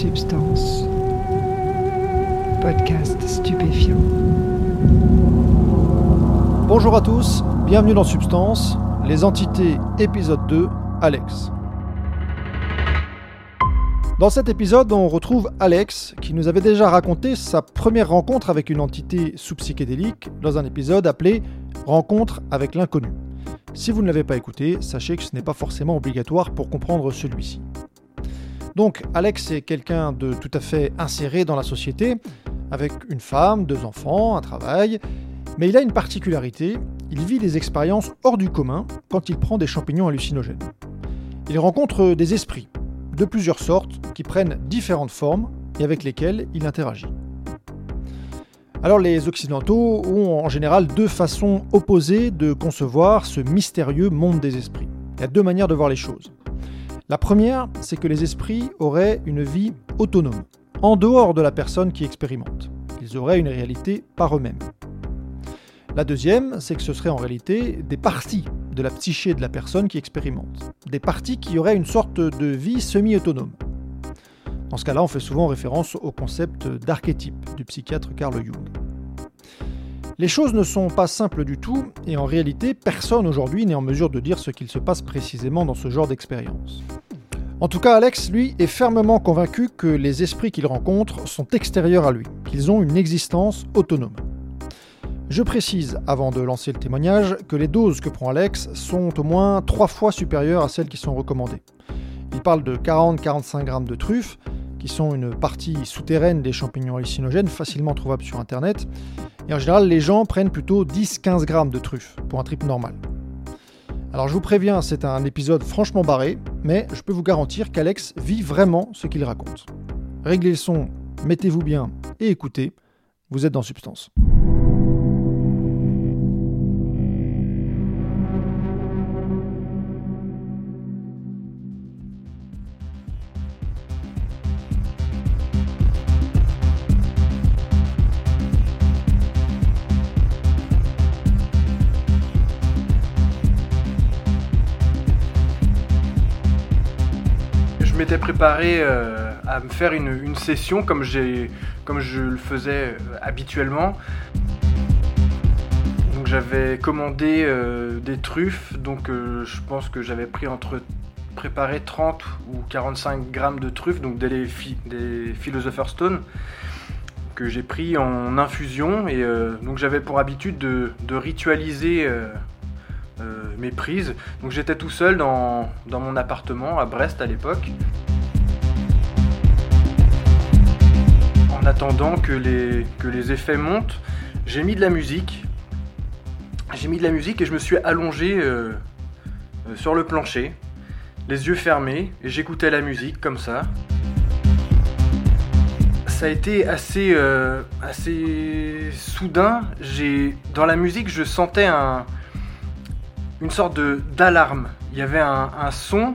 Substance. Podcast stupéfiant. Bonjour à tous, bienvenue dans Substance, les entités épisode 2, Alex. Dans cet épisode, on retrouve Alex qui nous avait déjà raconté sa première rencontre avec une entité sous-psychédélique dans un épisode appelé Rencontre avec l'inconnu. Si vous ne l'avez pas écouté, sachez que ce n'est pas forcément obligatoire pour comprendre celui-ci. Donc Alex est quelqu'un de tout à fait inséré dans la société, avec une femme, deux enfants, un travail, mais il a une particularité, il vit des expériences hors du commun quand il prend des champignons hallucinogènes. Il rencontre des esprits, de plusieurs sortes, qui prennent différentes formes et avec lesquels il interagit. Alors les Occidentaux ont en général deux façons opposées de concevoir ce mystérieux monde des esprits. Il y a deux manières de voir les choses. La première, c'est que les esprits auraient une vie autonome, en dehors de la personne qui expérimente. Ils auraient une réalité par eux-mêmes. La deuxième, c'est que ce serait en réalité des parties de la psyché de la personne qui expérimente. Des parties qui auraient une sorte de vie semi-autonome. Dans ce cas-là, on fait souvent référence au concept d'archétype du psychiatre Carl Jung. Les choses ne sont pas simples du tout, et en réalité, personne aujourd'hui n'est en mesure de dire ce qu'il se passe précisément dans ce genre d'expérience. En tout cas, Alex, lui, est fermement convaincu que les esprits qu'il rencontre sont extérieurs à lui, qu'ils ont une existence autonome. Je précise, avant de lancer le témoignage, que les doses que prend Alex sont au moins trois fois supérieures à celles qui sont recommandées. Il parle de 40-45 grammes de truffes, qui sont une partie souterraine des champignons hallucinogènes facilement trouvables sur Internet. Et en général, les gens prennent plutôt 10-15 grammes de truffes pour un trip normal. Alors je vous préviens, c'est un épisode franchement barré, mais je peux vous garantir qu'Alex vit vraiment ce qu'il raconte. Réglez le son, mettez-vous bien et écoutez, vous êtes dans Substance. Préparé euh, à me faire une, session comme, comme je le faisais euh, habituellement. Donc j'avais commandé euh, des truffes, donc je pense que j'avais pris entre préparé 30 ou 45 grammes de truffes, donc des, des Philosopher Stone que j'ai pris en infusion et donc j'avais pour habitude de, ritualiser mes prises. Donc j'étais tout seul dans, mon appartement à Brest à l'époque. Attendant que les, que les effets montent, j'ai mis de la musique. J'ai mis de la musique et je me suis allongé euh, euh, sur le plancher, les yeux fermés, et j'écoutais la musique comme ça. Ça a été assez, assez soudain. Dans la musique, je sentais un, une sorte d'alarme. Il y avait un, son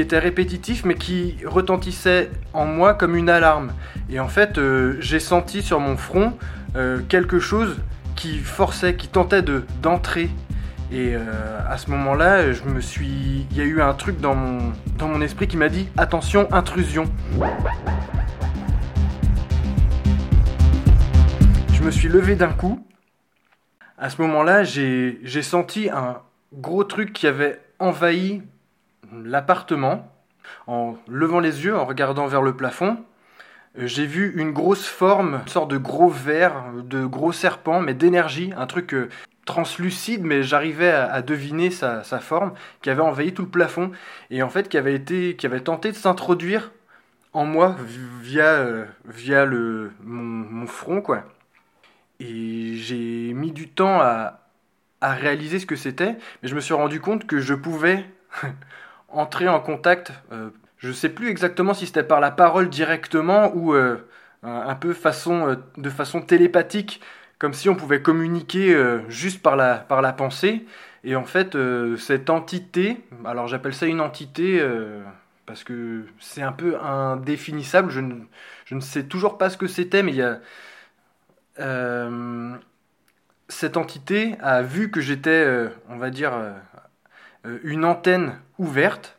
était répétitif mais qui retentissait en moi comme une alarme. Et en fait, euh, j'ai senti sur mon front euh, quelque chose qui forçait, qui tentait de d'entrer. Et euh, à ce moment-là, je me suis, il y a eu un truc dans mon dans mon esprit qui m'a dit attention intrusion. Je me suis levé d'un coup à ce moment-là, j'ai senti un gros truc qui avait envahi l'appartement. En levant les yeux, en regardant vers le plafond, j'ai vu une grosse forme, une sorte de gros verre, de gros serpent, mais d'énergie, un truc euh, translucide, mais j'arrivais à, deviner sa, forme, qui avait envahi tout le plafond, et en fait qui avait, été, qui avait tenté de s'introduire en moi via, euh, via le, mon front, quoi. Et j'ai mis du temps à, réaliser ce que c'était, mais je me suis rendu compte que je pouvais entrer en contact. Euh, je ne sais plus exactement si c'était par la parole directement ou euh, un peu façon, euh, de façon télépathique, comme si on pouvait communiquer juste par la, par la pensée. Et en fait, cette entité, alors j'appelle ça une entité parce que c'est un peu indéfinissable, je ne, je ne sais toujours pas ce que c'était, mais il y a cette entité a vu que j'étais, on va dire, une antenne ouverte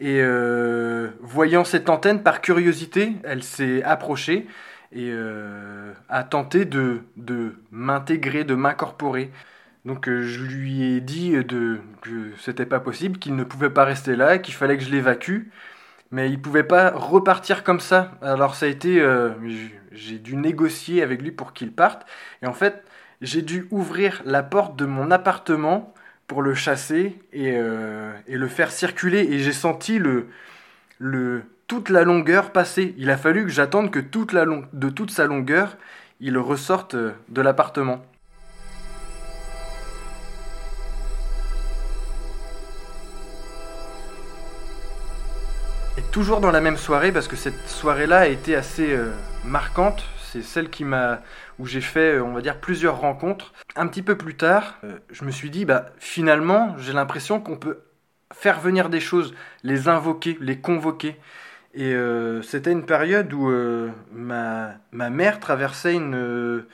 Et euh, voyant cette antenne, par curiosité, elle s'est approchée et euh, a tenté de, de m'intégrer, de m'incorporer. Donc euh, je lui ai dit de, que c'était pas possible, qu'il ne pouvait pas rester là, qu'il fallait que je l'évacue. Mais il pouvait pas repartir comme ça. Alors ça a été, j'ai dû négocier avec lui pour qu'il parte. Et en fait, j'ai dû ouvrir la porte de mon appartement le chasser et, euh, et le faire circuler. Et j'ai senti le, le, toute la longueur passer. Il a fallu que j'attende que toute la long- de toute sa longueur, il ressorte de l'appartement. Et toujours dans la même soirée, parce que cette soirée-là a été assez euh, marquante. C'est celle qui m'a, où j'ai fait, euh, on va dire, plusieurs rencontres. Un petit peu plus tard, euh, je me suis dit, bah, finalement, j'ai l'impression qu'on peut faire venir des choses, les invoquer, les convoquer. Et euh, c'était une période où ma, ma mère traversait une,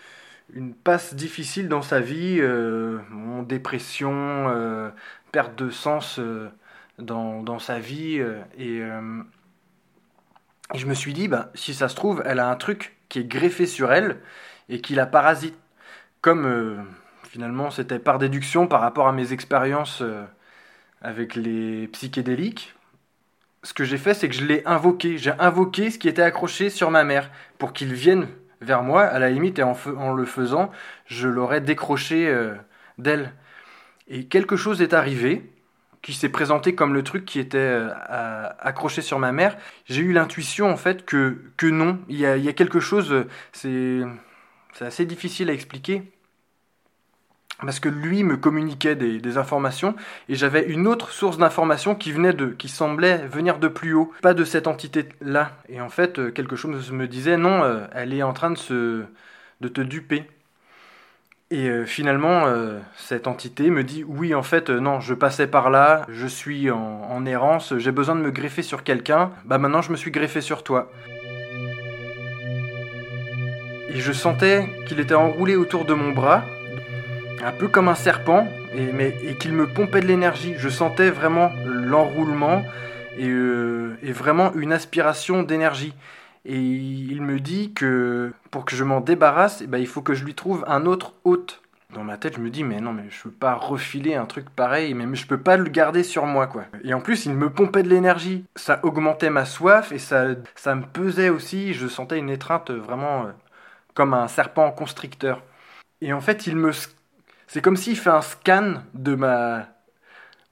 une passe difficile dans sa vie, dépression, perte de sens dans, dans sa vie. et, et je me suis dit, bah, si ça se trouve, elle a un truc qui est greffé sur elle et qui la parasite. Comme euh, finalement c'était par déduction par rapport à mes expériences euh, avec les psychédéliques, ce que j'ai fait, c'est que je l'ai invoqué. J'ai invoqué ce qui était accroché sur ma mère pour qu'il vienne vers moi, à la limite, et en, le faisant, je l'aurais décroché euh, d'elle. Et quelque chose est arrivé qui s'est présenté comme le truc qui était euh, accroché sur ma mère. J'ai eu l'intuition en fait que, que non, il y a, il y a quelque chose, euh, c'est assez difficile à expliquer. Parce que lui me communiquait des, informations et j'avais une autre source d'informations qui venait de, qui semblait venir de plus haut, pas de cette entité-là. Et en fait, euh, quelque chose me disait non, elle est en train de se, de te duper. Et euh, finalement, euh, cette entité me dit oui, en fait, euh, non, je passais par là, je suis en, errance, j'ai besoin de me greffer sur quelqu'un. Bah maintenant, je me suis greffé sur toi. Et je sentais qu'il était enroulé autour de mon bras, un peu comme un serpent, et, qu'il me pompait de l'énergie. Je sentais vraiment l'enroulement et vraiment une aspiration d'énergie. Et il me dit que pour que je m'en débarrasse, eh ben, il faut que je lui trouve un autre hôte. Dans ma tête, je me dis, mais non, mais je peux pas refiler un truc pareil, mais je peux pas le garder sur moi, quoi. Et en plus, il me pompait de l'énergie. Ça augmentait ma soif et ça, ça me pesait aussi. Je sentais une étreinte vraiment euh, comme un serpent constricteur. Et en fait, il me. C'est comme s'il fait un scan de ma,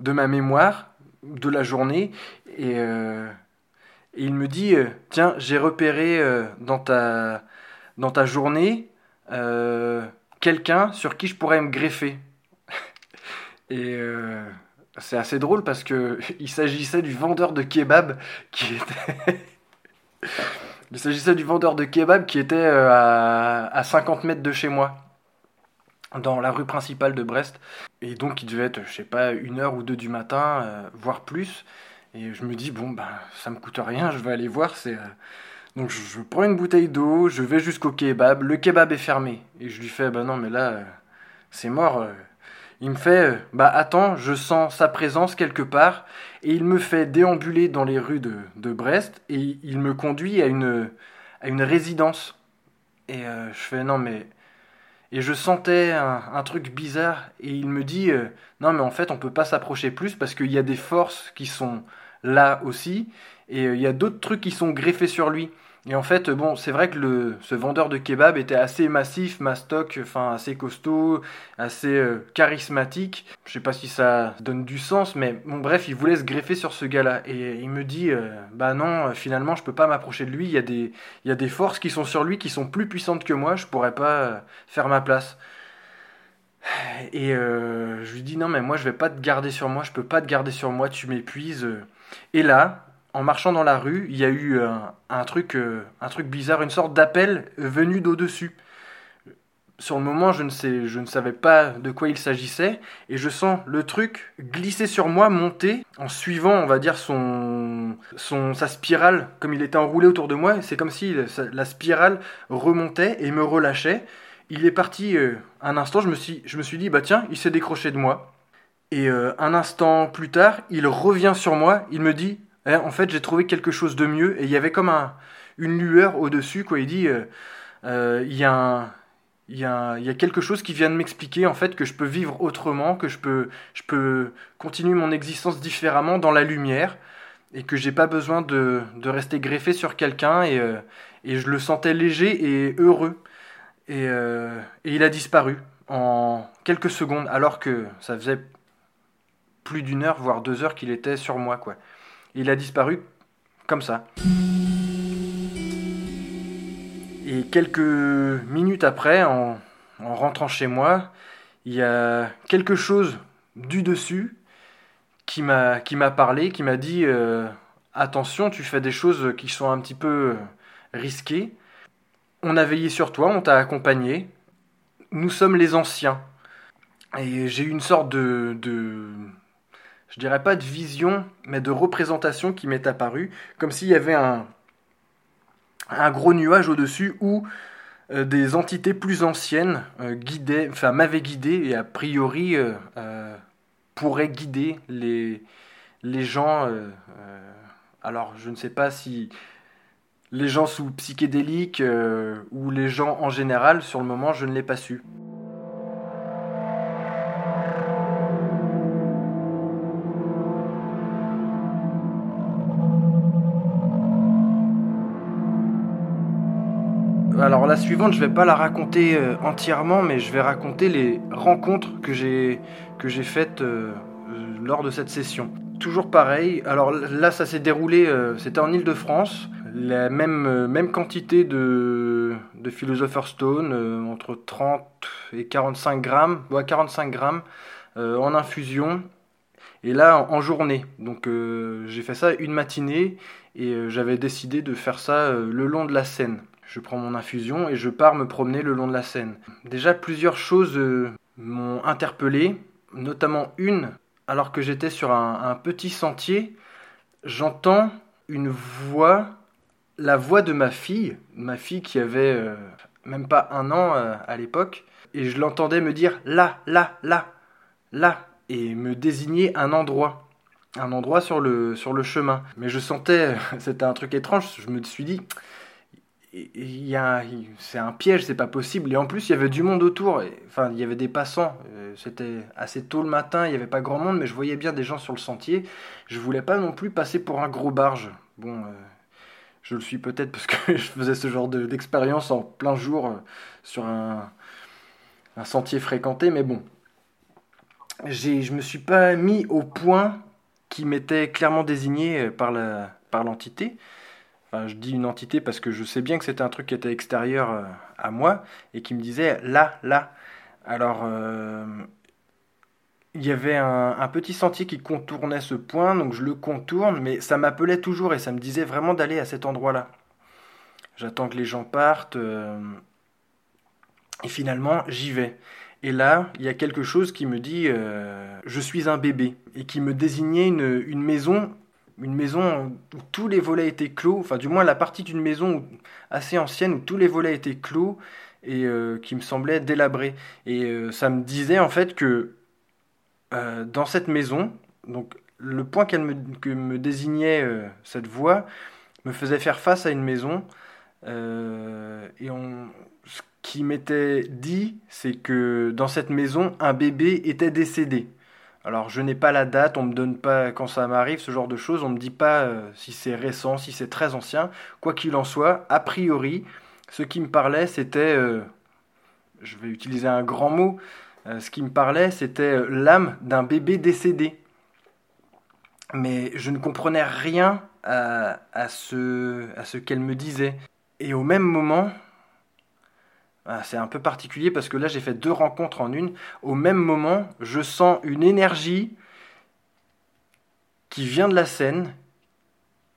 de ma mémoire, de la journée, et, euh, et il me dit euh, Tiens, j'ai repéré euh, dans, ta, journée euh, quelqu'un sur qui je pourrais me greffer. et. c'est assez drôle parce que il s'agissait du vendeur de kebab qui était. du vendeur de kebab qui était à, à 50 mètres de chez moi, dans la rue principale de Brest. Et donc il devait être, je sais pas, une heure ou deux du matin, voire plus. Et je me dis, bon, ben, ça me coûte rien, je vais aller voir. C'est, euh, Donc je, prends une bouteille d'eau, je vais jusqu'au kebab, le kebab est fermé. Et je lui fais, bah non, mais là, euh, c'est mort. euh. Il me fait, bah attends, je sens sa présence quelque part. Et il me fait déambuler dans les rues de, de Brest et il me conduit à une, à une résidence. Et je fais, non, mais. Et je sentais un, truc bizarre et il me dit, non, mais en fait, on peut pas s'approcher plus parce qu'il y a des forces qui sont là aussi et euh, il y a d'autres trucs qui sont greffés sur lui. Et en fait, bon, c'est vrai que le, ce vendeur de kebab était assez massif, mastoc, enfin assez costaud, assez euh, charismatique. Je sais pas si ça donne du sens, mais bon, bref, il voulait se greffer sur ce gars-là. Et il me dit, euh, bah non, euh, finalement, je peux pas m'approcher de lui. Il y a des, y a des forces qui sont sur lui qui sont plus puissantes que moi. Je pourrais pas euh, faire ma place. Et euh, je lui dis non mais moi je vais pas te garder sur moi, je peux pas te garder sur moi, tu m'épuises. Et là, en marchant dans la rue, il y a eu un, un truc, euh, un truc bizarre, une sorte d'appel venu d'au-dessus. Sur le moment, je ne, sais, je ne savais pas de quoi il s'agissait, et je sens le truc glisser sur moi, monter, en suivant, on va dire, son, sa spirale, comme il était enroulé autour de moi, c'est comme si la spirale remontait et me relâchait. Il est parti euh, un instant, je me, suis, je me suis dit, bah tiens, il s'est décroché de moi. Et euh, un instant plus tard, il revient sur moi, il me dit Eh, en fait, j'ai trouvé quelque chose de mieux et il y avait comme un, une lueur au-dessus. Quoi. Il dit, euh, euh, il, y a quelque chose qui vient de m'expliquer en fait que je peux vivre autrement, que je peux, je peux continuer mon existence différemment dans la lumière et que j'ai pas besoin de, de, rester greffé sur quelqu'un et, et, je le sentais léger et heureux. Et, et il a disparu en quelques secondes alors que ça faisait plus d'une heure, voire deux heures qu'il était sur moi. Quoi. Il a disparu comme ça. Et quelques minutes après, en, en, rentrant chez moi, il y a quelque chose du dessus qui m'a parlé, qui m'a dit euh, attention, tu fais des choses qui sont un petit peu risquées. On a veillé sur toi, on t'a accompagné. Nous sommes les anciens. Et j'ai eu une sorte de je dirais pas de vision, mais de représentation qui m'est apparue, comme s'il y avait un, gros nuage au-dessus où euh, des entités plus anciennes euh, m'avaient guidé et a priori euh, pourraient guider les, les gens. Alors je ne sais pas si les gens sous psychédéliques ou les gens en général, sur le moment je ne l'ai pas su. La suivante, je vais pas la raconter euh, entièrement, mais je vais raconter les rencontres que j'ai que j'ai faites euh, lors de cette session. Toujours pareil. Alors là, ça s'est déroulé, euh, c'était en Île-de-France, la même même quantité de de Philosopher Stone, entre 30 et 45 grammes, ouais, 45 grammes en infusion. Et là, en, en journée. Donc j'ai fait ça une matinée et j'avais décidé de faire ça le long de la Seine je prends mon infusion et je pars me promener le long de la Seine. Déjà, plusieurs choses euh, m'ont interpellé, notamment une, alors que j'étais sur un, petit sentier, j'entends une voix, la voix de ma fille, ma fille qui avait euh, même pas un an euh, à l'époque, et je l'entendais me dire là, là, là, là, et me désigner un endroit un endroit sur le, sur le chemin. Mais je sentais, c'était un truc étrange, je me suis dit, c'est un piège, c'est pas possible. Et en plus, il y avait du monde autour. enfin, il y avait des passants. Euh, c'était assez tôt le matin, il n'y avait pas grand monde, mais je voyais bien des gens sur le sentier. Je voulais pas non plus passer pour un gros barge. Bon, euh, je le suis peut-être parce que je faisais ce genre d'expérience en plein jour euh, sur un, un, sentier fréquenté, mais bon. Je me suis pas mis au point qui m'était clairement désigné par l'entité. Par je dis une entité parce que je sais bien que c'était un truc qui était extérieur euh, à moi et qui me disait là, là. Alors, euh, il y avait un, petit sentier qui contournait ce point, donc je le contourne, mais ça m'appelait toujours et ça me disait vraiment d'aller à cet endroit-là. J'attends que les gens partent euh, et finalement j'y vais. Et là, il y a quelque chose qui me dit je suis un bébé et qui me désignait une maison une maison où tous les volets étaient clos, enfin du moins la partie d'une maison assez ancienne où tous les volets étaient clos et euh, qui me semblait délabrée. Et euh, ça me disait en fait que euh, dans cette maison, donc le point qu'elle me, que me désignait cette voix me faisait faire face à une maison et ce qui m'était dit, c'est que dans cette maison, un bébé était décédé. Alors je n'ai pas la date, on me donne pas quand ça m'arrive ce genre de choses, on me dit pas euh, si c'est récent, si c'est très ancien. Quoi qu'il en soit, a priori, ce qui me parlait, c'était, euh, je vais utiliser un grand mot, euh, ce qui me parlait, c'était l'âme d'un bébé décédé. Mais je ne comprenais rien à, ce, qu'elle me disait. Et au même moment, c'est un peu particulier parce que là j'ai fait deux rencontres en une. Au même moment, je sens une énergie qui vient de la scène,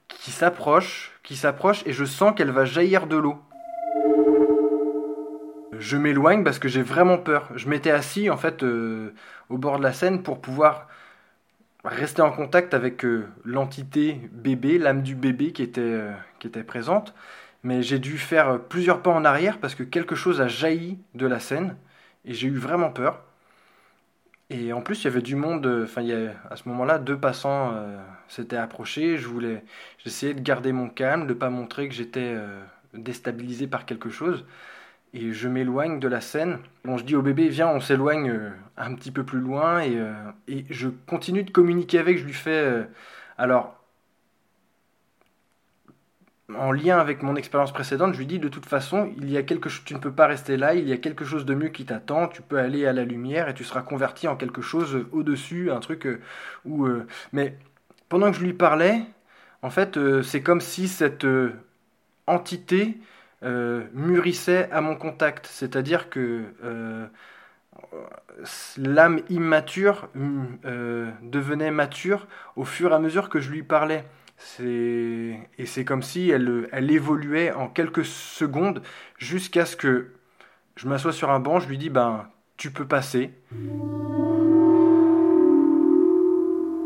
qui s'approche, qui s'approche et je sens qu'elle va jaillir de l'eau. Je m'éloigne parce que j'ai vraiment peur. Je m'étais assis en fait euh, au bord de la Seine pour pouvoir rester en contact avec euh, l'entité bébé, l'âme du bébé qui était, euh, qui était présente mais j'ai dû faire plusieurs pas en arrière parce que quelque chose a jailli de la scène et j'ai eu vraiment peur. Et en plus, il y avait du monde. Enfin, il y a, à ce moment-là, deux passants euh, s'étaient approchés. Je voulais, j'essayais de garder mon calme, de pas montrer que j'étais euh, déstabilisé par quelque chose. Et je m'éloigne de la scène. Bon, je dis au bébé, viens, on s'éloigne euh, un petit peu plus loin. Et, euh, je continue de communiquer avec. Je lui fais, euh, alors, en lien avec mon expérience précédente, je lui dis de toute façon, il y a quelque chose, tu ne peux pas rester là, il y a quelque chose de mieux qui t'attend, tu peux aller à la lumière et tu seras converti en quelque chose au-dessus, un truc euh, où. Euh, mais pendant que je lui parlais, en fait, euh, c'est comme si cette euh, entité euh, mûrissait à mon contact, c'est-à-dire que euh, l'âme immature euh, devenait mature au fur et à mesure que je lui parlais. Et c'est comme si elle, elle évoluait en quelques secondes jusqu'à ce que je m'assois sur un banc, je lui dis ben tu peux passer.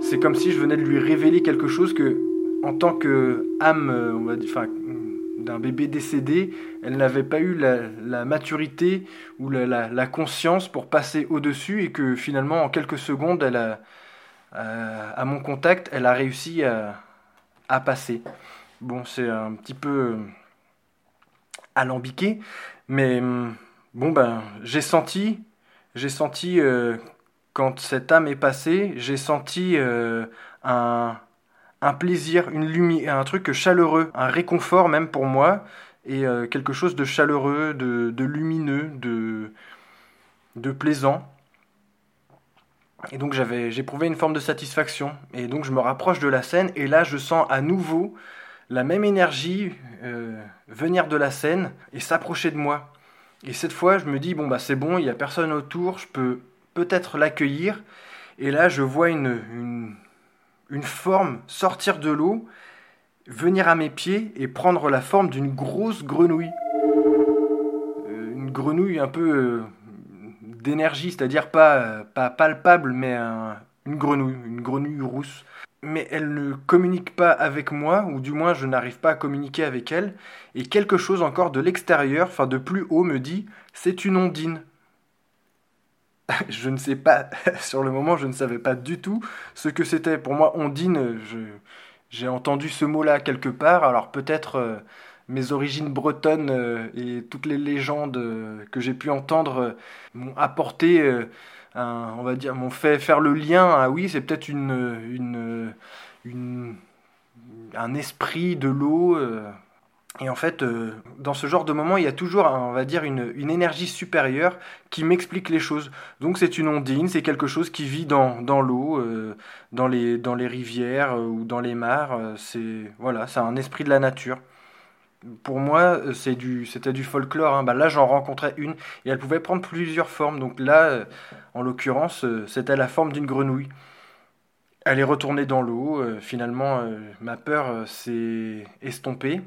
C'est comme si je venais de lui révéler quelque chose que en tant que âme, euh, d'un bébé décédé, elle n'avait pas eu la, maturité ou la, la, conscience pour passer au-dessus et que finalement en quelques secondes, elle à, à mon contact, elle a réussi à, à passer. Bon, c'est un petit peu euh, alambiqué, mais hum, bon ben j'ai senti, j'ai senti euh, quand cette âme est passée, j'ai senti euh, un, plaisir, une lumière, un truc chaleureux, un réconfort même pour moi, et quelque chose de chaleureux, de, lumineux, de plaisant. Et donc j'avais, j'éprouvais une forme de satisfaction. Et donc je me rapproche de la scène et là je sens à nouveau la même énergie euh, venir de la scène et s'approcher de moi. Et cette fois je me dis bon bah c'est bon, il n'y a personne autour, je peux peut-être l'accueillir. Et là je vois une, forme sortir de l'eau, venir à mes pieds et prendre la forme d'une grosse grenouille. Euh, une grenouille un peu... Euh, d'énergie, c'est-à-dire pas, pas palpable, mais un, une grenouille, une grenouille rousse. Mais elle ne communique pas avec moi, ou du moins je n'arrive pas à communiquer avec elle, et quelque chose encore de l'extérieur, enfin de plus haut, me dit c'est une ondine. je ne sais pas, sur le moment je ne savais pas du tout ce que c'était. Pour moi, ondine, j'ai entendu ce mot-là quelque part, alors peut-être... Euh, mes origines bretonnes euh, et toutes les légendes euh, que j'ai pu entendre euh, m'ont apporté, on va dire, m'ont fait faire le lien. Ah oui, c'est peut-être une, un esprit de l'eau. et en fait, dans ce genre de moment, il y a toujours, on va dire, une, une énergie supérieure qui m'explique les choses. Donc c'est une ondine, c'est quelque chose qui vit dans, dans l'eau, dans, les, dans les rivières ou dans les mares. c'est voilà, c'est un esprit de la nature pour moi, du, c'était du folklore. Hein. Bah, là, j'en rencontrais une et elle pouvait prendre plusieurs formes. Donc là, euh, en l'occurrence, euh, c'était la forme d'une grenouille. Elle est retournée dans l'eau. Euh, finalement, euh, ma peur euh, s'est estompée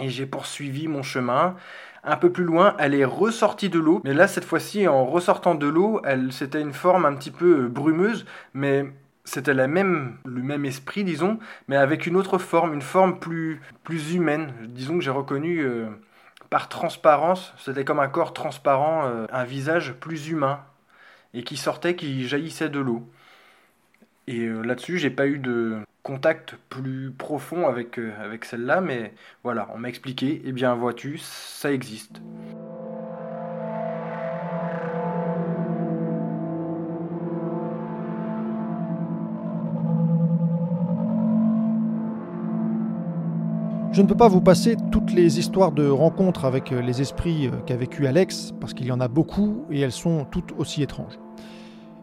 et j'ai poursuivi mon chemin. Un peu plus loin, elle est ressortie de l'eau, mais là, cette fois-ci, en ressortant de l'eau, elle, c'était une forme un petit peu brumeuse, mais c'était la même, le même esprit, disons, mais avec une autre forme, une forme plus, plus humaine. Disons que j'ai reconnu euh, par transparence, c'était comme un corps transparent, euh, un visage plus humain, et qui sortait, qui jaillissait de l'eau. Et euh, là-dessus, j'ai pas eu de contact plus profond avec, avec celle-là, mais voilà, on m'a expliqué, eh bien vois-tu, ça existe. Je ne peux pas vous passer toutes les histoires de rencontres avec euh, les esprits euh, qu'a vécu Alex, parce qu'il y en a beaucoup et elles sont toutes aussi étranges.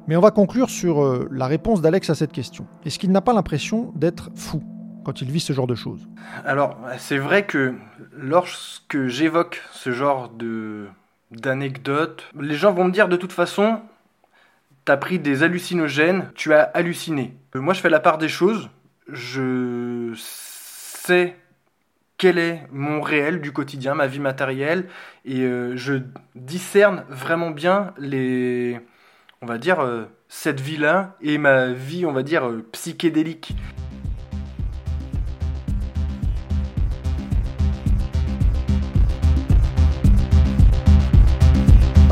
Mais on va conclure sur euh, la réponse d'Alex à cette question. Est-ce qu'il n'a pas l'impression d'être fou quand il vit ce genre de choses? Alors, c'est vrai que lorsque j'évoque ce genre de d'anecdotes, les gens vont me dire de toute façon, t'as pris des hallucinogènes, tu as halluciné. Moi, je fais la part des choses, je sais quel est mon réel du quotidien, ma vie matérielle, et euh, je discerne vraiment bien les, on va dire, euh, cette vie-là et ma vie, on va dire, euh, psychédélique.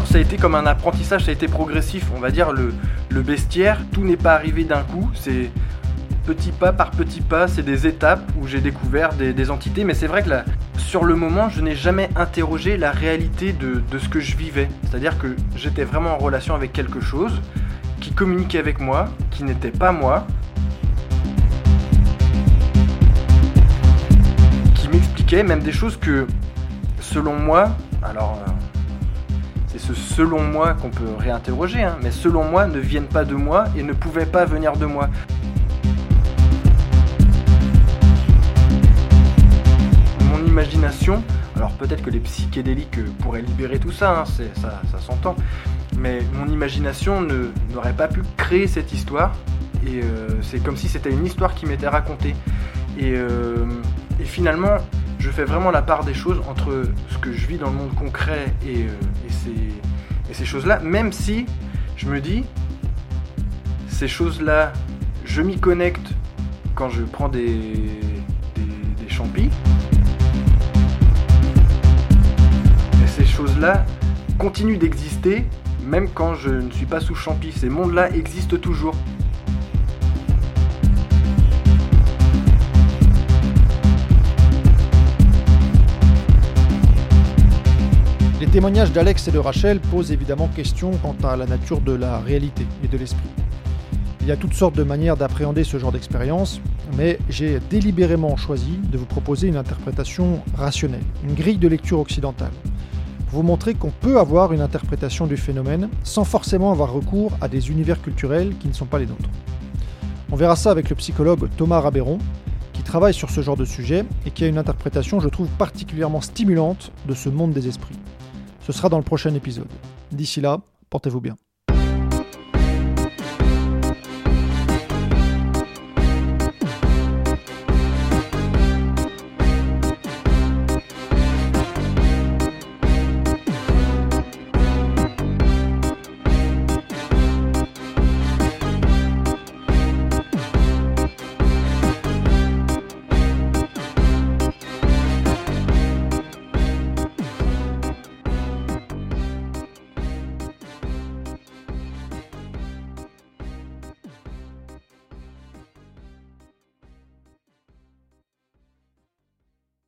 ça a été comme un apprentissage, ça a été progressif. On va dire le bestiaire, tout n'est pas arrivé d'un coup, c'est petit pas par petit pas, c'est des étapes où j'ai découvert des, entités, mais c'est vrai que là, sur le moment, je n'ai jamais interrogé la réalité de, ce que je vivais. C'est-à-dire que j'étais vraiment en relation avec quelque chose qui communiquait avec moi, qui n'était pas moi, qui m'expliquait même des choses que, selon moi, alors euh, c'est ce selon moi qu'on peut réinterroger, hein, mais selon moi ne viennent pas de moi et ne pouvaient pas venir de moi. Alors peut-être que les psychédéliques pourraient libérer tout ça, hein, ça, ça s'entend, mais mon imagination n'aurait pas pu créer cette histoire, et euh, c'est comme si c'était une histoire qui m'était racontée. Et, euh, et, finalement, je fais vraiment la part des choses entre ce que je vis dans le monde concret et, euh, et ces, et ces choses-là, même si je me dis, ces choses-là, je m'y connecte quand je prends des, des, des champis. Choses-là continuent d'exister même quand je ne suis pas sous champi. Ces mondes-là existent toujours. Les témoignages d'Alex et de Rachel posent évidemment question quant à la nature de la réalité et de l'esprit. Il y a toutes sortes de manières d'appréhender ce genre d'expérience, mais j'ai délibérément choisi de vous proposer une interprétation rationnelle, une grille de lecture occidentale vous montrer qu'on peut avoir une interprétation du phénomène sans forcément avoir recours à des univers culturels qui ne sont pas les nôtres. On verra ça avec le psychologue Thomas Rabéron, qui travaille sur ce genre de sujet et qui a une interprétation, je trouve, particulièrement stimulante de ce monde des esprits. Ce sera dans le prochain épisode. D'ici là, portez-vous bien.